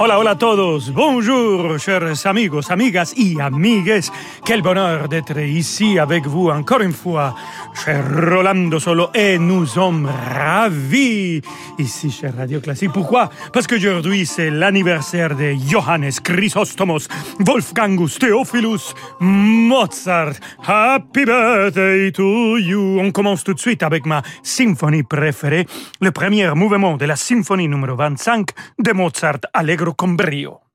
Hola, hola a todos. Bonjour, chers amigos, amigas y amigues. Quel bonheur d'être ici avec vous encore une fois, cher Rolando Solo. Et nous sommes ravis ici chez Radio Classique. Pourquoi? Parce qu'aujourd'hui, c'est l'anniversaire de Johannes Chrysostomos Wolfgangus Theophilus Mozart. Happy birthday to you. On commence tout de suite avec ma symphonie préférée, le premier mouvement de la symphonie numéro 25 de Mozart, Allegro con brío.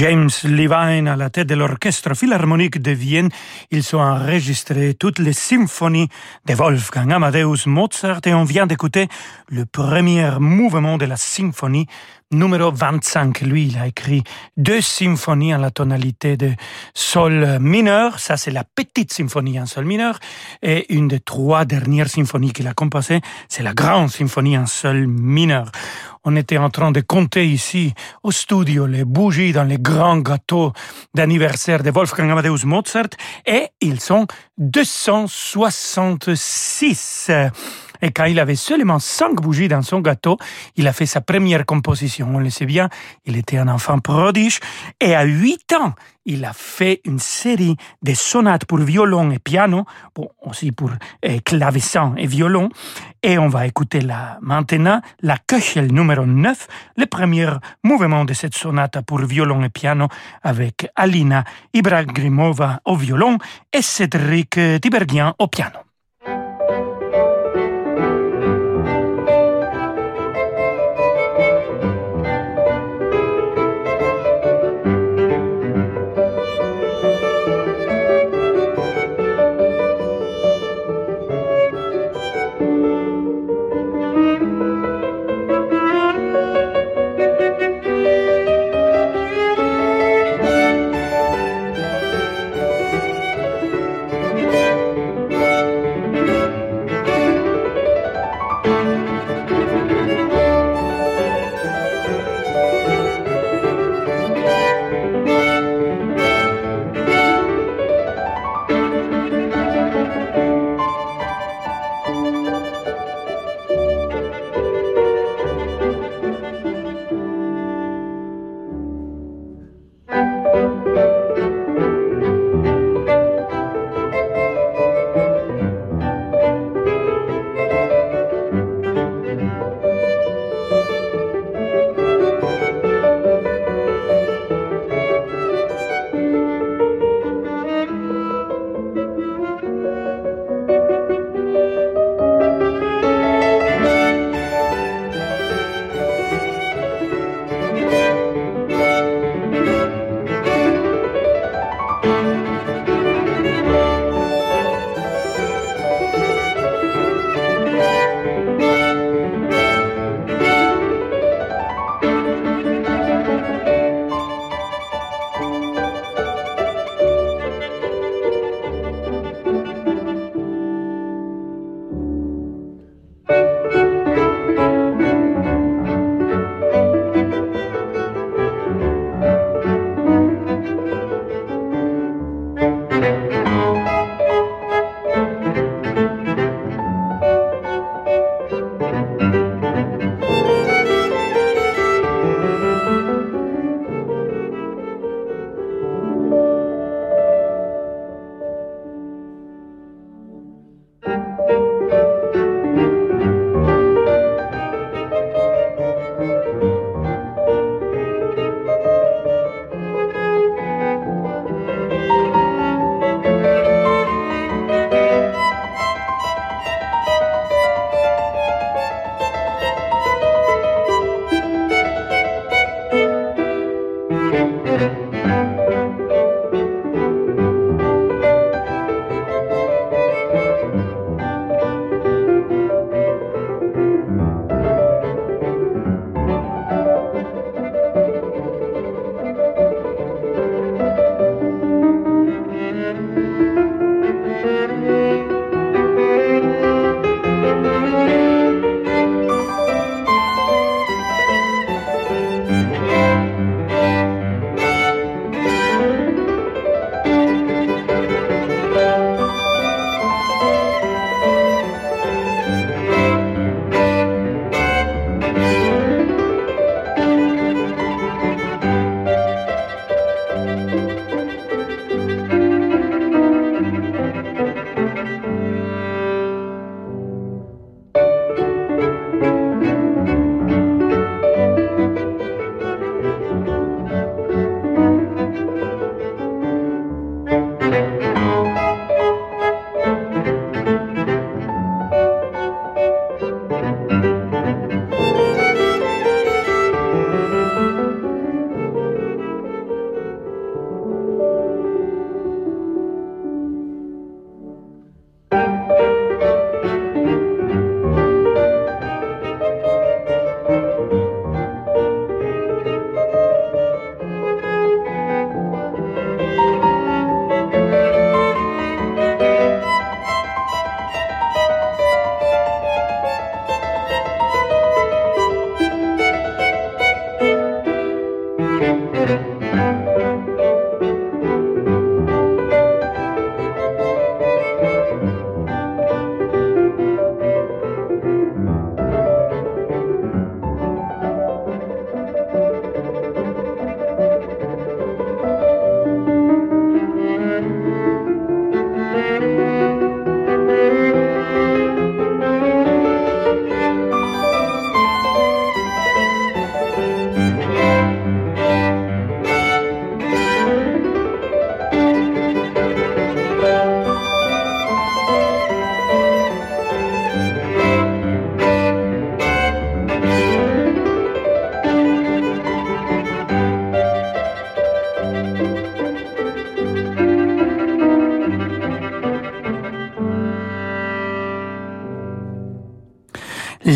James Levine à la tête de l'orchestre philharmonique de Vienne. Ils ont enregistré toutes les symphonies de Wolfgang Amadeus Mozart et on vient d'écouter le premier mouvement de la symphonie numéro 25. Lui, il a écrit deux symphonies en la tonalité de sol mineur. Ça, c'est la petite symphonie en sol mineur. Et une des trois dernières symphonies qu'il a composées, c'est la grande symphonie en sol mineur on était en train de compter ici au studio les bougies dans les grands gâteaux d'anniversaire de Wolfgang Amadeus Mozart et ils sont 266. Et quand il avait seulement cinq bougies dans son gâteau, il a fait sa première composition. On le sait bien, il était un enfant prodige. Et à huit ans, il a fait une série de sonates pour violon et piano, bon, aussi pour euh, clavecin et violon. Et on va écouter là maintenant la Köchel numéro 9, le premier mouvement de cette sonate pour violon et piano avec Alina Ibragimova au violon et Cédric Tiberghien au piano.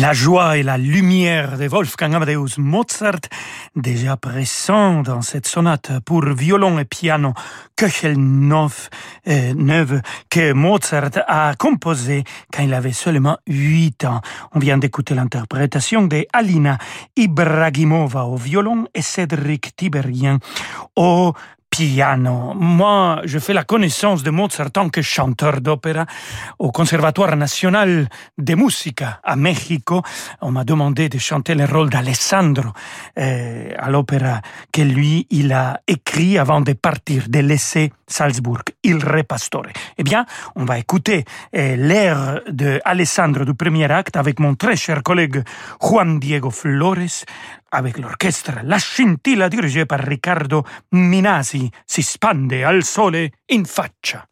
La joie et la lumière de Wolfgang Amadeus Mozart, déjà présent dans cette sonate pour violon et piano Köchel 9, euh, que Mozart a composé quand il avait seulement 8 ans. On vient d'écouter l'interprétation de Alina Ibragimova au violon et Cédric Tiberien au piano. Moi, je fais la connaissance de Mozart en tant que chanteur d'opéra au Conservatoire national de musica à Mexico. On m'a demandé de chanter le rôle d'Alessandro euh, à l'opéra que lui, il a écrit avant de partir, de laisser Salzbourg, Il Re Pastore. Eh bien, on va écouter euh, l'air de Alessandro du premier acte avec mon très cher collègue Juan Diego Flores, avec l'orchestre La scintilla dirigée par Riccardo Minasi si spande al sole in faccia.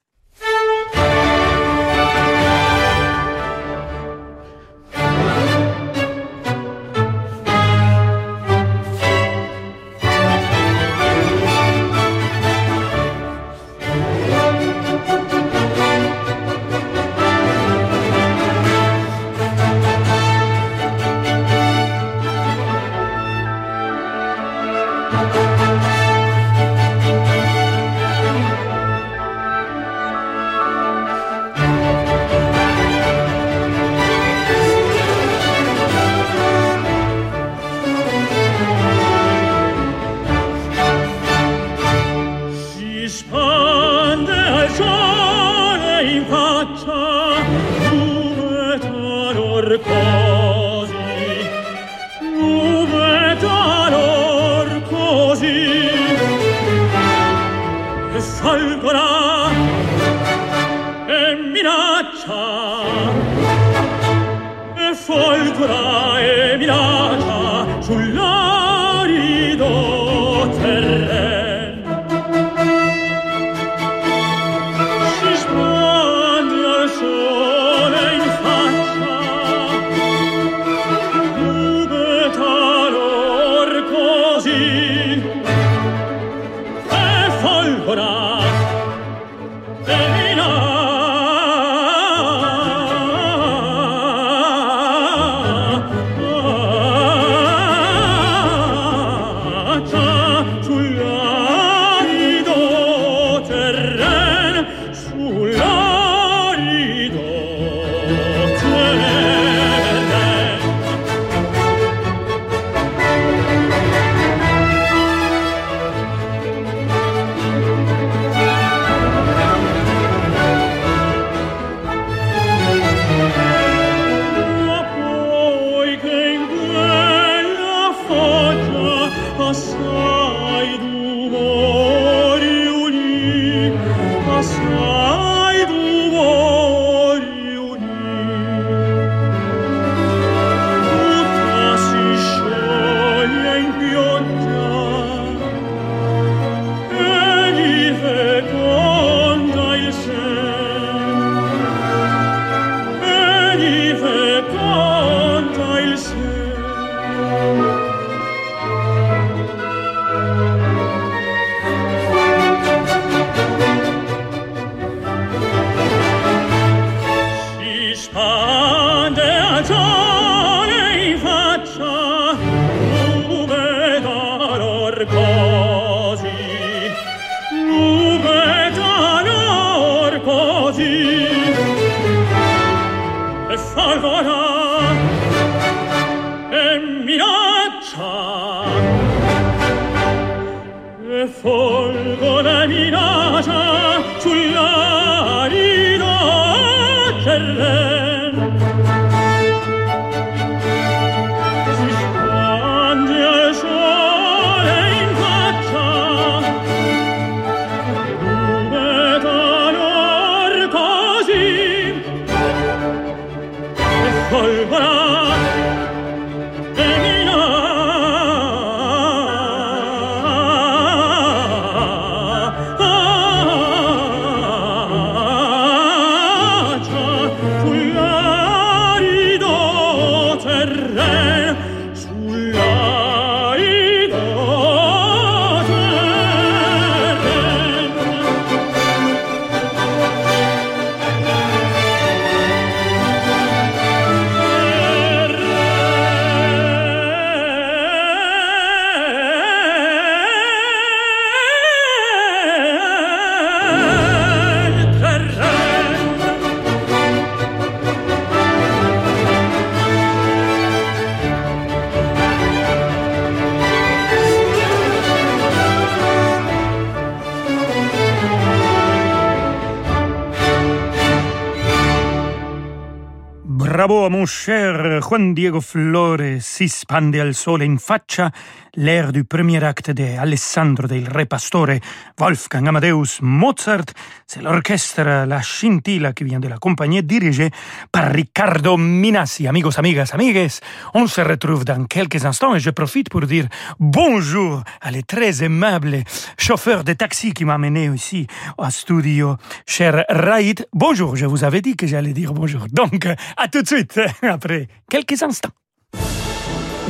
Bravo a mon cher Juan Diego Flores, si spande al sole in faccia l'air du premier acte de Alessandro del Re Pastore, Wolfgang Amadeus Mozart. C'est l'orchestre La Scintilla qui vient de la compagnie dirigée par Riccardo Minassi. Amigos, amigas, amigues, on se retrouve dans quelques instants et je profite pour dire bonjour à les très aimables chauffeurs de taxi qui m'a amené ici au studio. Cher Raïd, bonjour, je vous avais dit que j'allais dire bonjour. Donc, à tout de suite, après quelques instants.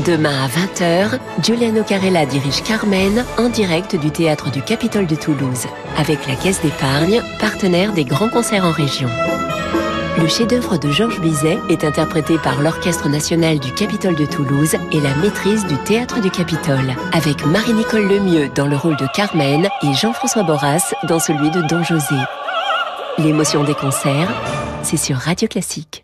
Demain à 20h, Giuliano Carella dirige Carmen en direct du théâtre du Capitole de Toulouse, avec la Caisse d'épargne, partenaire des grands concerts en région. Le chef-d'œuvre de Georges Bizet est interprété par l'Orchestre national du Capitole de Toulouse et la maîtrise du Théâtre du Capitole, avec Marie-Nicole Lemieux dans le rôle de Carmen et Jean-François Borras dans celui de Don José. L'émotion des concerts, c'est sur Radio Classique.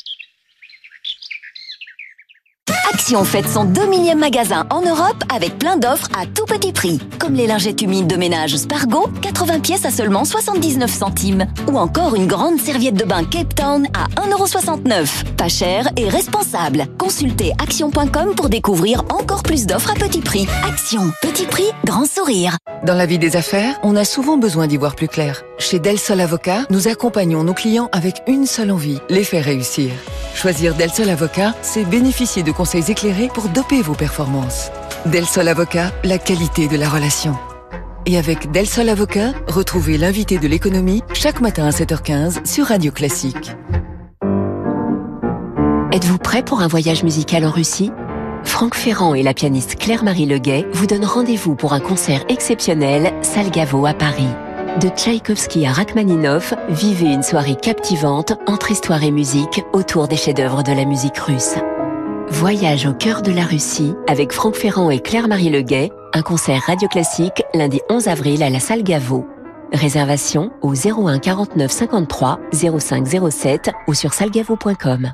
Fête son 2 millième magasin en Europe avec plein d'offres à tout petit prix. Comme les lingettes humides de ménage Spargo, 80 pièces à seulement 79 centimes. Ou encore une grande serviette de bain Cape Town à 1,69€. Pas cher et responsable. Consultez action.com pour découvrir encore plus d'offres à petit prix. Action, petit prix, grand sourire. Dans la vie des affaires, on a souvent besoin d'y voir plus clair. Chez Del Sol Avocat, nous accompagnons nos clients avec une seule envie, les faire réussir. Choisir Del Sol Avocat, c'est bénéficier de conseils éclairés pour doper vos performances. Del Sol Avocat, la qualité de la relation. Et avec Del Sol Avocat, retrouvez l'invité de l'économie chaque matin à 7h15 sur Radio Classique. Êtes-vous prêt pour un voyage musical en Russie? Franck Ferrand et la pianiste Claire-Marie Leguet vous donnent rendez-vous pour un concert exceptionnel Salgavo à Paris. De Tchaïkovski à Rachmaninov, vivez une soirée captivante entre histoire et musique autour des chefs-d'œuvre de la musique russe. Voyage au cœur de la Russie avec Franck Ferrand et Claire-Marie Leguet, un concert radio classique lundi 11 avril à la salle Gaveau. Réservation au 01 49 53 05 07 ou sur salgavo.com.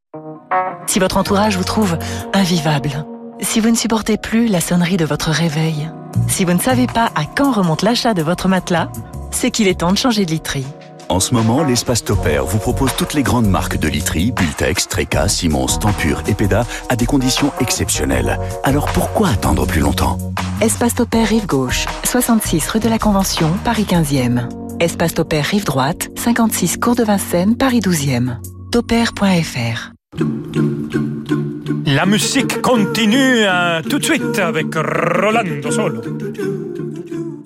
Si votre entourage vous trouve invivable, si vous ne supportez plus la sonnerie de votre réveil, si vous ne savez pas à quand remonte l'achat de votre matelas, c'est qu'il est temps de changer de literie. En ce moment, l'espace Topair vous propose toutes les grandes marques de literie, Bultex, Treca, Simons, Tempur et Peda à des conditions exceptionnelles. Alors pourquoi attendre plus longtemps? Espace Topair Rive Gauche, 66 rue de la Convention, Paris 15e. Espace Topair Rive Droite, 56 Cours de Vincennes, Paris 12e. Topair.fr La musique continue euh, tout de suite avec Rolando Solo.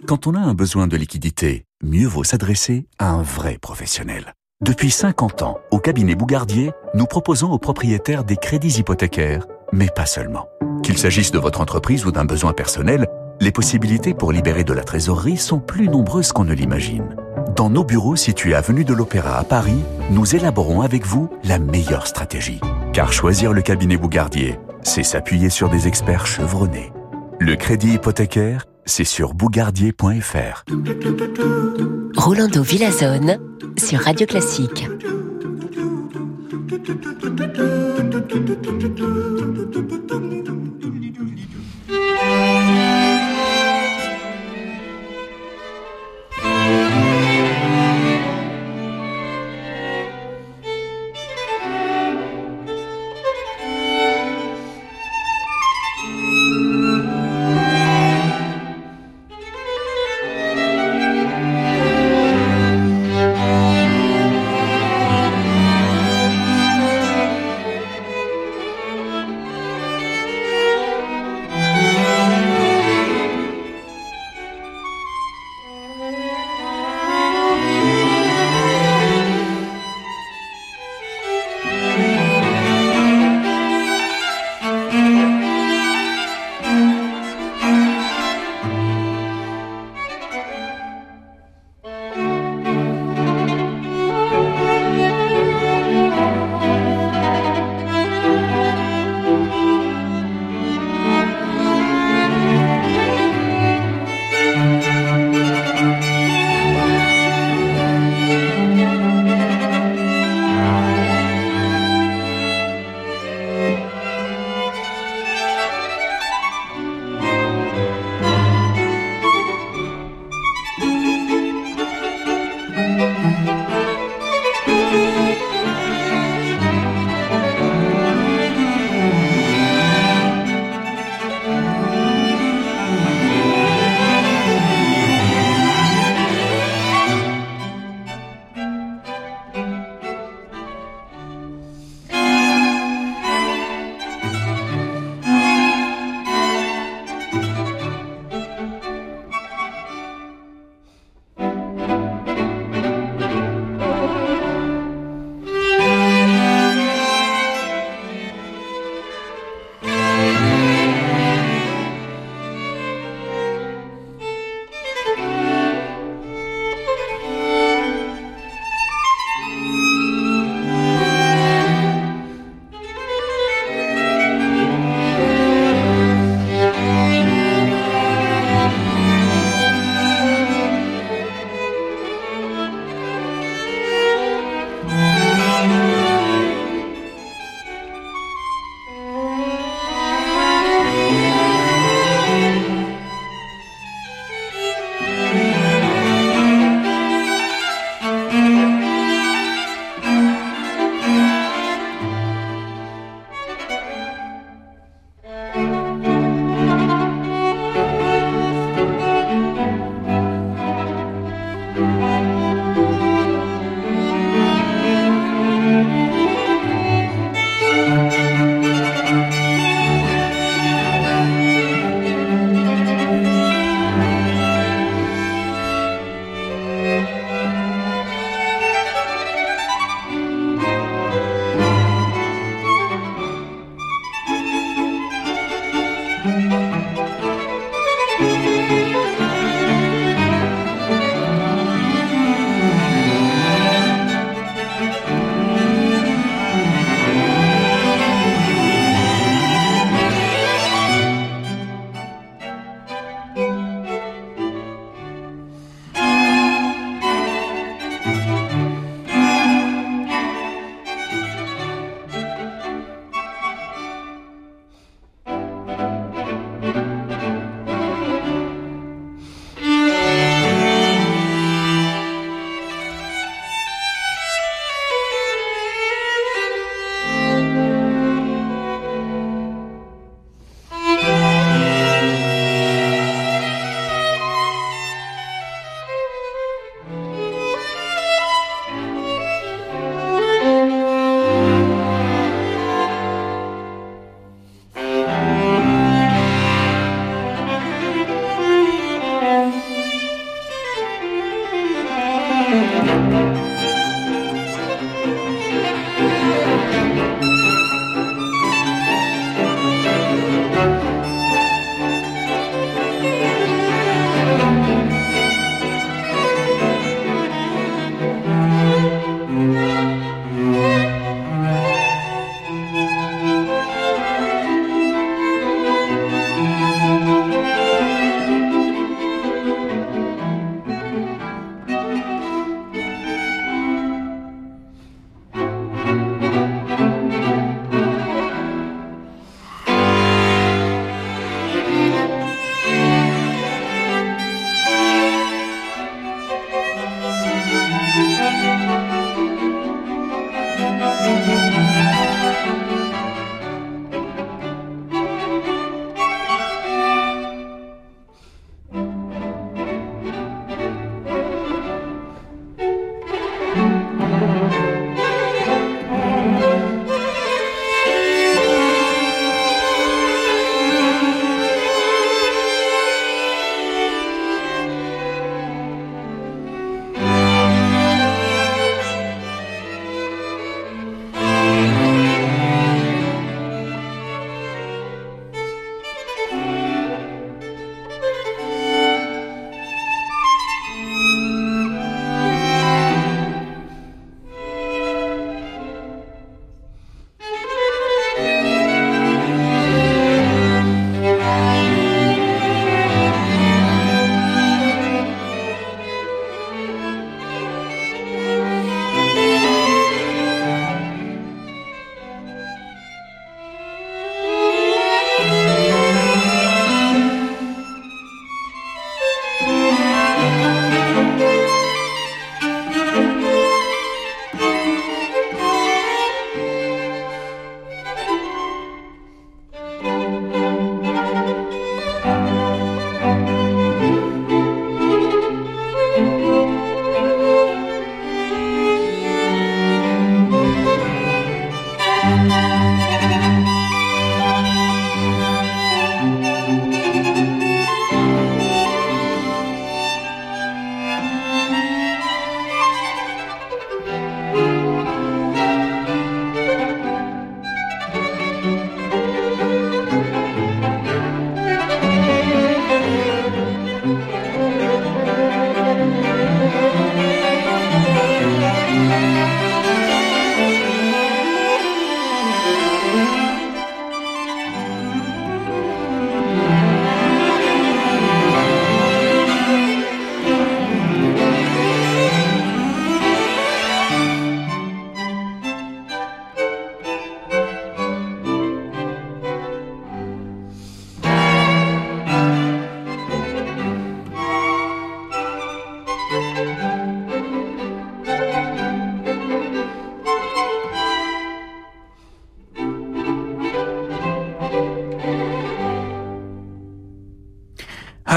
Quand on a un besoin de liquidité, mieux vaut s'adresser à un vrai professionnel. Depuis 50 ans, au cabinet Bougardier, nous proposons aux propriétaires des crédits hypothécaires, mais pas seulement. Qu'il s'agisse de votre entreprise ou d'un besoin personnel, les possibilités pour libérer de la trésorerie sont plus nombreuses qu'on ne l'imagine. Dans nos bureaux situés avenue de l'Opéra à Paris, nous élaborons avec vous la meilleure stratégie. Car choisir le cabinet Bougardier, c'est s'appuyer sur des experts chevronnés. Le crédit hypothécaire, c'est sur bougardier.fr. Rolando Villazone sur Radio Classique.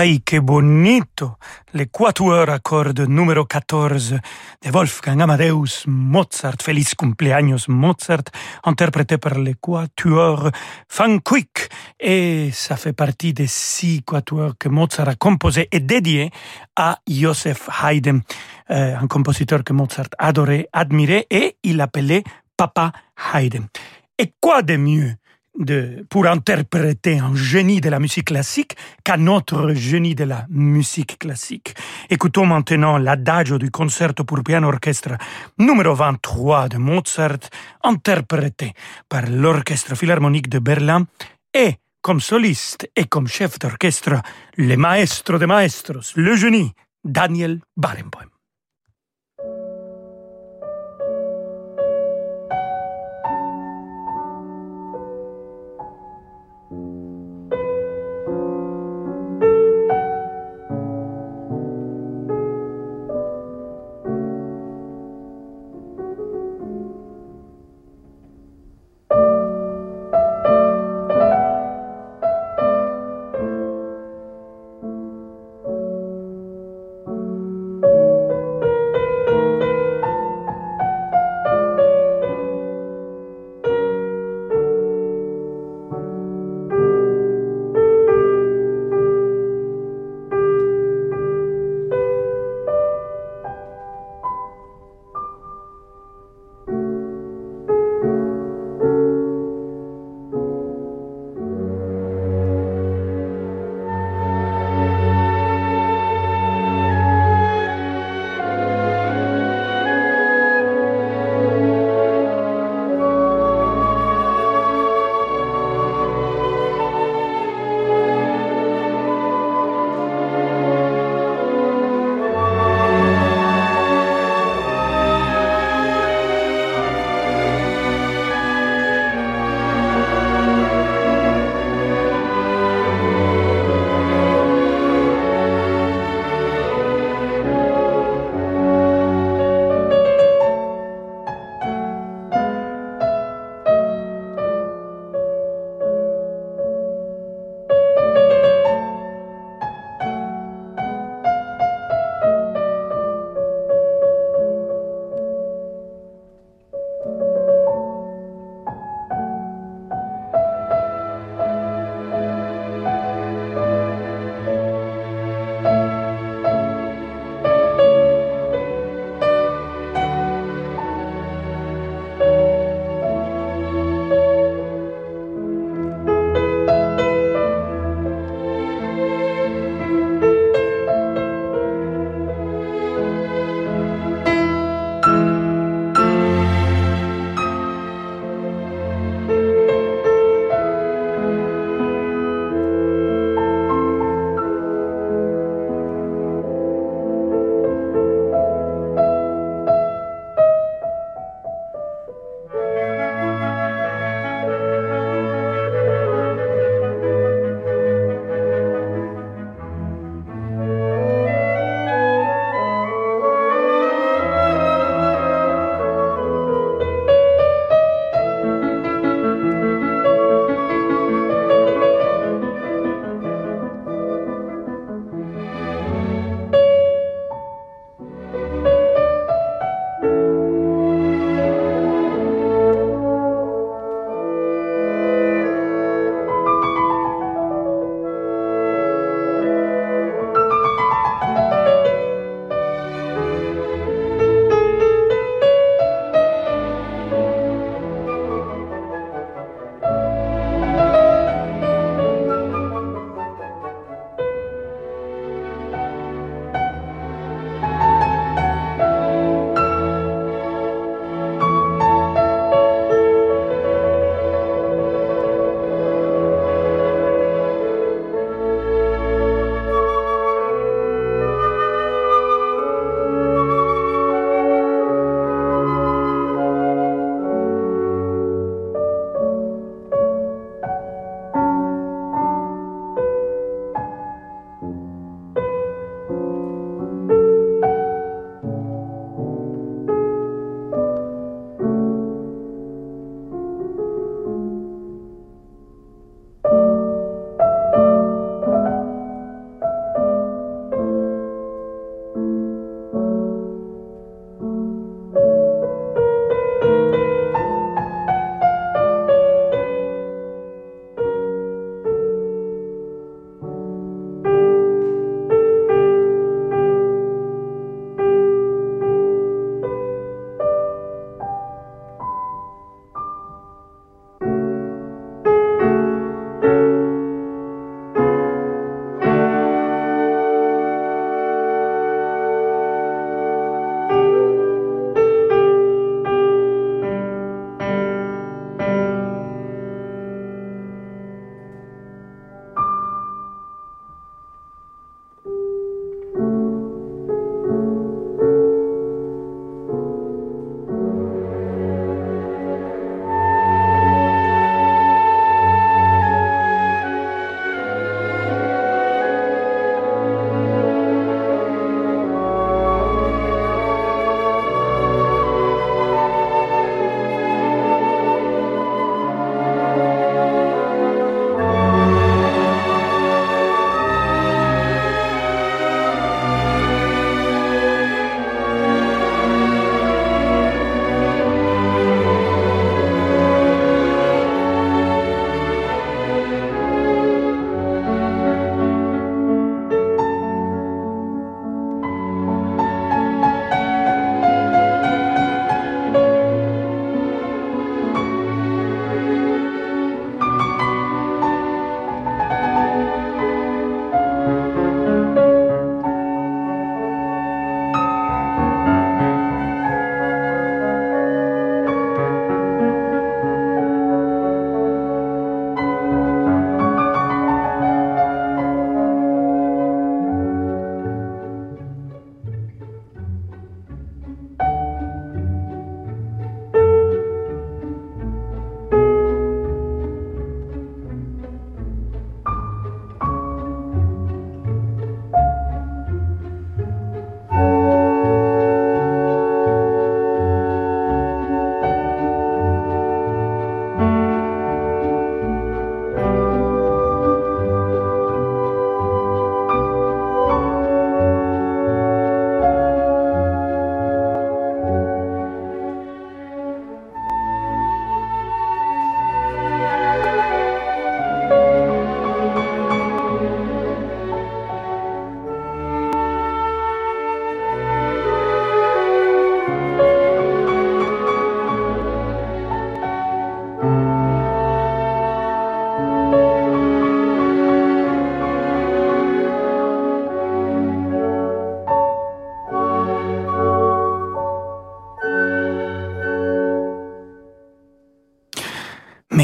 Ay, qué bonito! Le quatuor à cordes numéro 14 de Wolfgang Amadeus Mozart. Feliz cumpleaños Mozart, interprété par le quatuor Van Quick. Et ça fait partie des six quatuors que Mozart a composé et dédié à Joseph Haydn, euh, un compositeur que Mozart adorait, admirait et il appelait Papa Haydn. Et quoi de mieux pour interpréter un génie de la musique classique qu'un autre génie de la musique classique. Écoutons maintenant l'adagio du concerto pour piano orchestre numéro 23 de Mozart, interprété par l'Orchestre Philharmonique de Berlin et comme soliste et comme chef d'orchestre, le maestro de maestros, le génie Daniel Barenboim.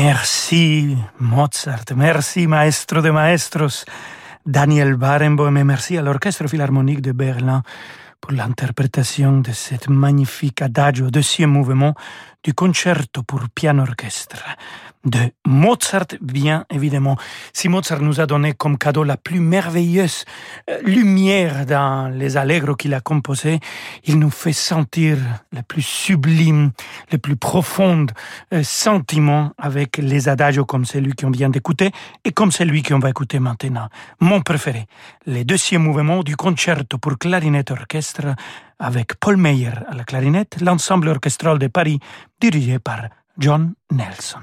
Merci Mozart, merci maestro de maestros. Daniel Barenboim. Et merci à l'Orchestre Philharmonique de Berlin pour l'interprétation de cet magnifique adagio, deuxième mouvement du concerto pour piano orchestre de Mozart, bien évidemment. Si Mozart nous a donné comme cadeau la plus merveilleuse euh, lumière dans les allegros qu'il a composés, il nous fait sentir le plus sublime, le plus profond euh, sentiment avec les adagios comme celui qu'on vient d'écouter et comme celui qu'on va écouter maintenant. Mon préféré, le deuxième mouvement du concerto pour clarinette orchestre avec Paul Meyer à la clarinette, l'ensemble orchestral de Paris dirigé par John Nelson.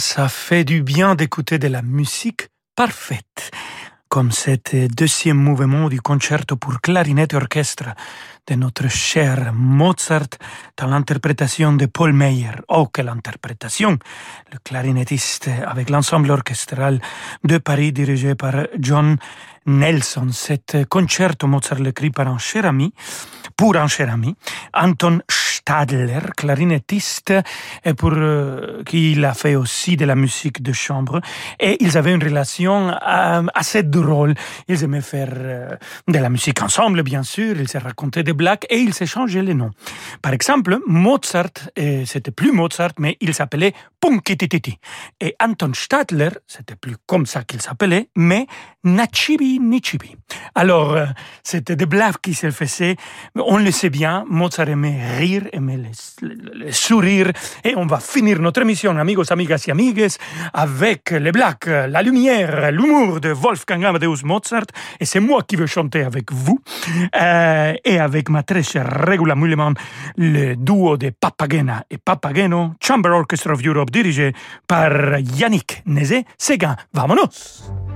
Ça fait du bien d'écouter de la musique parfaite, comme cet deuxième mouvement du concerto pour clarinette et orchestre de notre cher Mozart dans l'interprétation de Paul Meyer. Oh, quelle interprétation! Le clarinettiste avec l'ensemble orchestral de Paris dirigé par John Nelson. Cet concerto Mozart l'écrit par un cher ami, pour un cher ami, Anton Stadler, clarinettiste, et pour euh, qui il a fait aussi de la musique de chambre. Et ils avaient une relation euh, assez drôle. Ils aimaient faire euh, de la musique ensemble, bien sûr. Ils se racontaient des blagues et ils s'échangeaient les noms. Par exemple, Mozart, c'était plus Mozart, mais il s'appelait Punkitititi. Et Anton Stadler, c'était plus comme ça qu'il s'appelait, mais Nachibi Nichibi. Alors, c'était des blagues qui se faisaient. On le sait bien, Mozart aimait rire, aimait les, sourires. Et on va finir notre émission, amigos, amigas et amigues, avec les blagues, la lumière, l'humour de Wolfgang Amadeus Mozart. Et c'est moi qui veux chanter avec vous. Euh, et avec ma très chère Regula Mulleman, le duo de Papagena et Papageno, Chamber Orchestra of Europe, dirigé par Yannick Nézé-Séguin. Vámonos!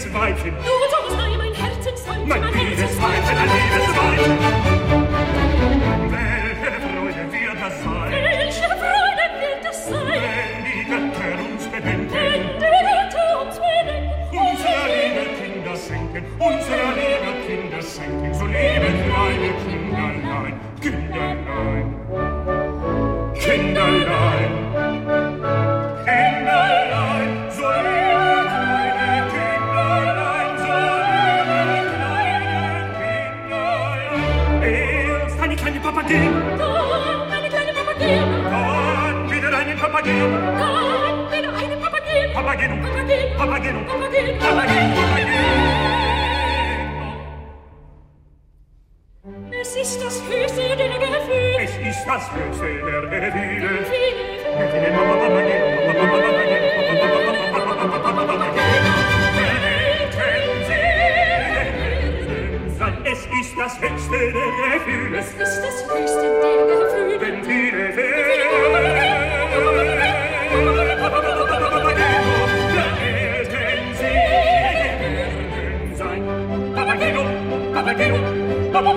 Liebes Weibchen. Du so sei mein Herzensweibchen, mein, mein liebes Weibchen, ein liebes Weibchen. Papageno. Papageno, Papageno. Papageno, Papageno. Papageno, Papageno. Es ist das höchste der Gefühle. Es ist das höchste der Gefühle. Viele Es ist das höchste der Gefühle. Es ist das höchste der Gefühle. Wenn viele Papageno,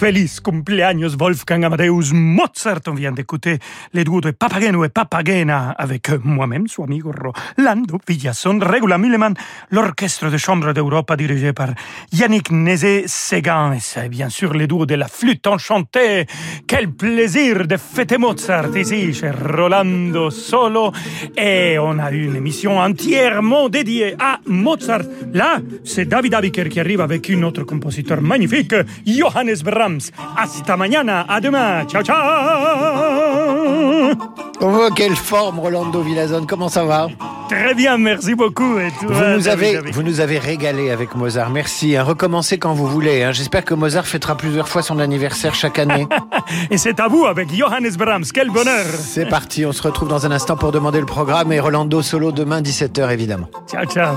Feliz cumpleaños Wolfgang Amadeus Mozart. On vient d'écouter les duos de Papageno et Papagena avec moi-même, son amigo Rolando Villason, Regula Milleman, l'orchestre de chambre d'Europe dirigé par Yannick Nézé-Séguin. Et bien sûr les duos de la flûte enchantée. Quel plaisir de fêter Mozart ici chez Rolando Solo. Et on a une émission entièrement dédiée à Mozart. Là, c'est David Abiker qui arrive avec une autre compositeur magnifique, Johannes Brahms. Hasta mañana, à demain, ciao ciao Oh, quelle forme, Rolando Villazone, comment ça va Très bien, merci beaucoup. Et toi, vous nous, avez, vous nous avez régalé avec Mozart, merci. Hein. Recommencez quand vous voulez. hein. J'espère que Mozart fêtera plusieurs fois son anniversaire chaque année. Et c'est à vous avec Johannes Brahms, quel bonheur C'est parti, on se retrouve dans un instant pour demander le programme et Rolando solo demain 17h évidemment. Ciao ciao